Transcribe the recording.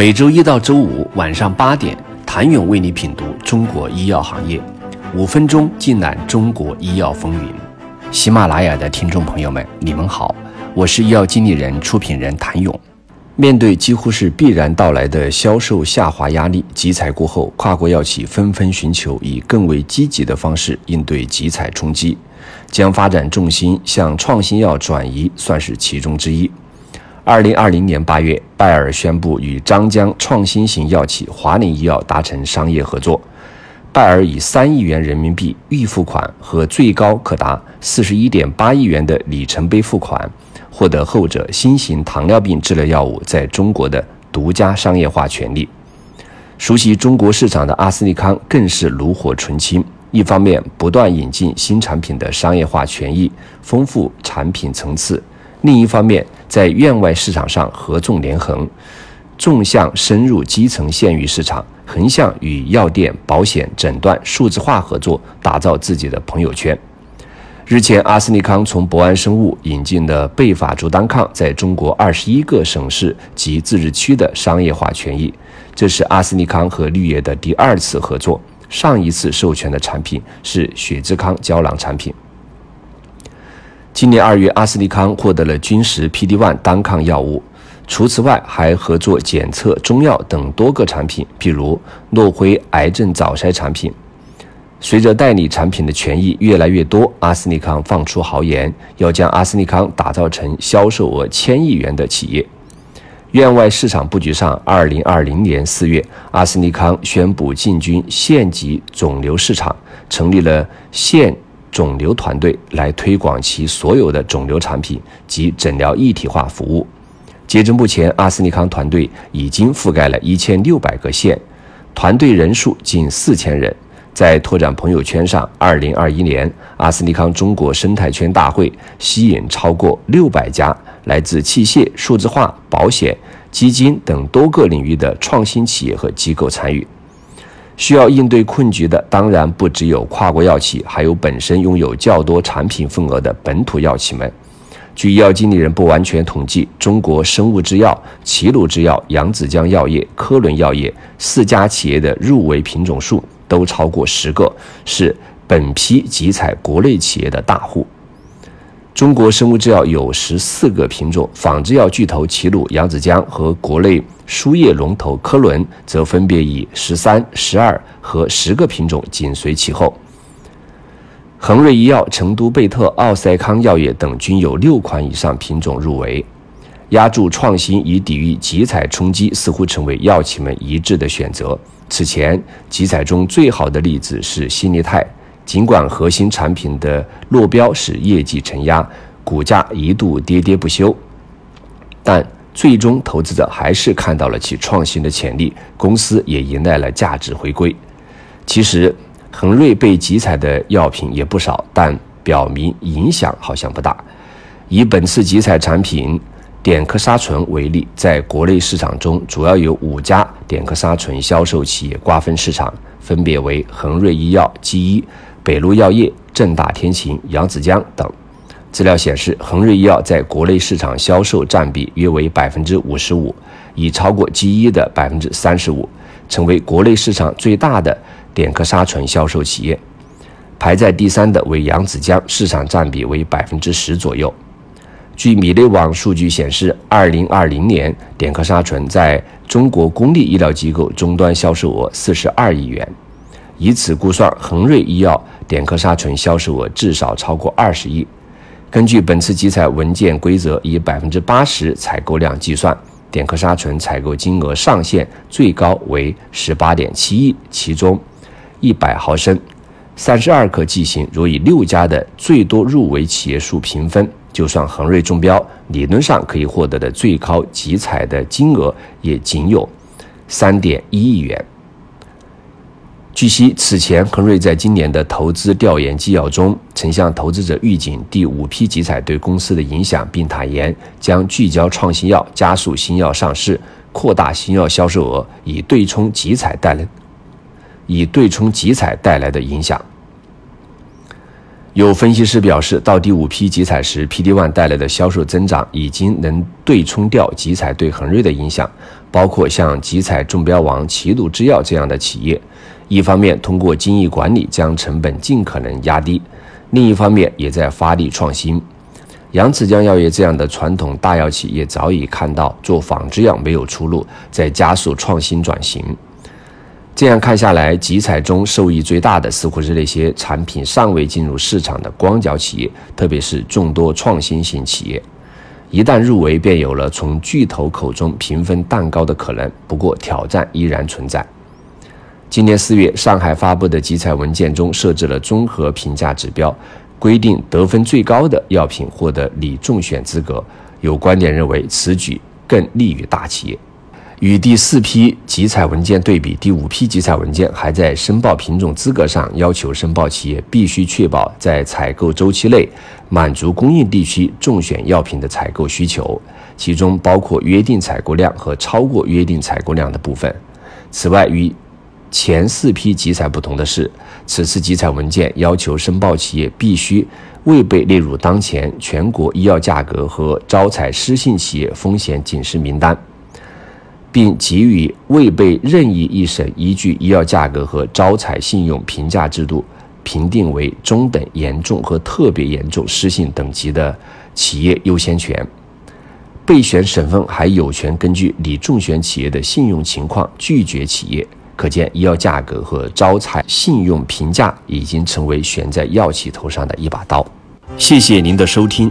每周一到周五晚上八点，谭勇为你品读中国医药行业，五分钟尽览中国医药风云。喜马拉雅的听众朋友们，你们好，我是医药经理人、出品人谭勇。面对几乎是必然到来的销售下滑压力，集采过后，跨国药企纷纷寻求以更为积极的方式应对集采冲击，将发展重心向创新药转移，算是其中之一。二零二零年八月，拜耳宣布与张江创新型药企华林医药达成商业合作，拜耳以三亿元人民币预付款和最高可达四十一点八亿元的里程碑付款。获得后者新型糖尿病治疗药物在中国的独家商业化权利。熟悉中国市场的阿斯利康更是炉火纯青，一方面不断引进新产品的商业化权益，丰富产品层次；另一方面在院外市场上合纵连横，纵向深入基层县域市场，横向与药店、保险、诊断数字化合作，打造自己的朋友圈。日前，阿斯利康从博安生物引进的贝法珠单抗在中国二十一个省市及自治区的商业化权益，这是阿斯利康和绿叶的第二次合作。上一次授权的产品是血之康胶囊产品。今年二月，阿斯利康获得了君实 PD-1 单抗药物，除此外还合作检测、中药等多个产品，譬如诺辉癌症早筛产品。随着代理产品的权益越来越多，阿斯利康放出豪言，要将阿斯利康打造成销售额千亿元的企业。院外市场布局上，二零二零年四月，阿斯利康宣布进军县级肿瘤市场，成立了县肿瘤团队来推广其所有的肿瘤产品及诊疗一体化服务。截至目前，阿斯利康团队已经覆盖了一千六百个县，团队人数近四千人。在拓展朋友圈上，二零二一年阿斯利康中国生态圈大会吸引超过六百家来自器械、数字化、保险、基金等多个领域的创新企业和机构参与。需要应对困局的，当然不只有跨国药企，还有本身拥有较多产品份额的本土药企们。据医药经理人不完全统计，中国生物制药、齐鲁制药、扬子江药业、科伦药业四家企业的入围品种数。都超过十个，是本批集采国内企业的大户。中国生物制药有十四个品种，仿制药巨头齐鲁、扬子江和国内输液龙头科伦则分别以十三、十二和十个品种紧随其后。恒瑞医药、成都贝特、奥赛康药业等均有六款以上品种入围。压住创新以抵御集采冲击，似乎成为药企们一致的选择。此前，集采中最好的例子是新力泰，尽管核心产品的落标使业绩承压，股价一度跌跌不休，但最终投资者还是看到了其创新的潜力，公司也迎来了价值回归。其实，恒瑞被集采的药品也不少，但表明影响好像不大。以本次集采产品。碘克沙醇为例，在国内市场中，主要有五家碘克沙醇销售企业瓜分市场，分别为恒瑞医药、基一、北陆药业、正大天晴、扬子江等。资料显示，恒瑞医药在国内市场销售占比约为百分之五十五，已超过基医的百分之三十五，成为国内市场最大的碘克沙醇销售企业。排在第三的为扬子江，市场占比为百分之十左右。据米内网数据显示，二零二零年碘克沙醇在中国公立医疗机构终端销售额四十二亿元，以此估算，恒瑞医药碘克沙醇销售额至少超过二十亿。根据本次集采文件规则，以百分之八十采购量计算，碘克沙醇采购金额上限最高为十八点七亿，其中一百毫升、三十二克剂型，如以六家的最多入围企业数平分。就算恒瑞中标，理论上可以获得的最高集采的金额也仅有三点一亿元。据悉，此前恒瑞在今年的投资调研纪要中，曾向投资者预警第五批集采对公司的影响，并坦言将聚焦创新药，加速新药上市，扩大新药销售额，以对冲集采带来以对冲集采带来的影响。有分析师表示，到第五批集采时，PD One 带来的销售增长已经能对冲掉集采对恒瑞的影响，包括像集采中标王齐鲁制药这样的企业。一方面通过精益管理将成本尽可能压低，另一方面也在发力创新。扬子江药业这样的传统大药企业早已看到做仿制药没有出路，在加速创新转型。这样看下来，集采中受益最大的似乎是那些产品尚未进入市场的光脚企业，特别是众多创新型企业。一旦入围，便有了从巨头口中平分蛋糕的可能。不过，挑战依然存在。今年四月，上海发布的集采文件中设置了综合评价指标，规定得分最高的药品获得拟中选资格。有观点认为，此举更利于大企业。与第四批集采文件对比，第五批集采文件还在申报品种资格上要求申报企业必须确保在采购周期内满足供应地区中选药品的采购需求，其中包括约定采购量和超过约定采购量的部分。此外，与前四批集采不同的是，此次集采文件要求申报企业必须未被列入当前全国医药价格和招采失信企业风险警示名单。并给予未被任意一审依据医药价格和招采信用评价制度评定为中等严重和特别严重失信等级的企业优先权。备选省份还有权根据拟中选企业的信用情况拒绝企业。可见，医药价格和招采信用评价已经成为悬在药企头上的一把刀。谢谢您的收听。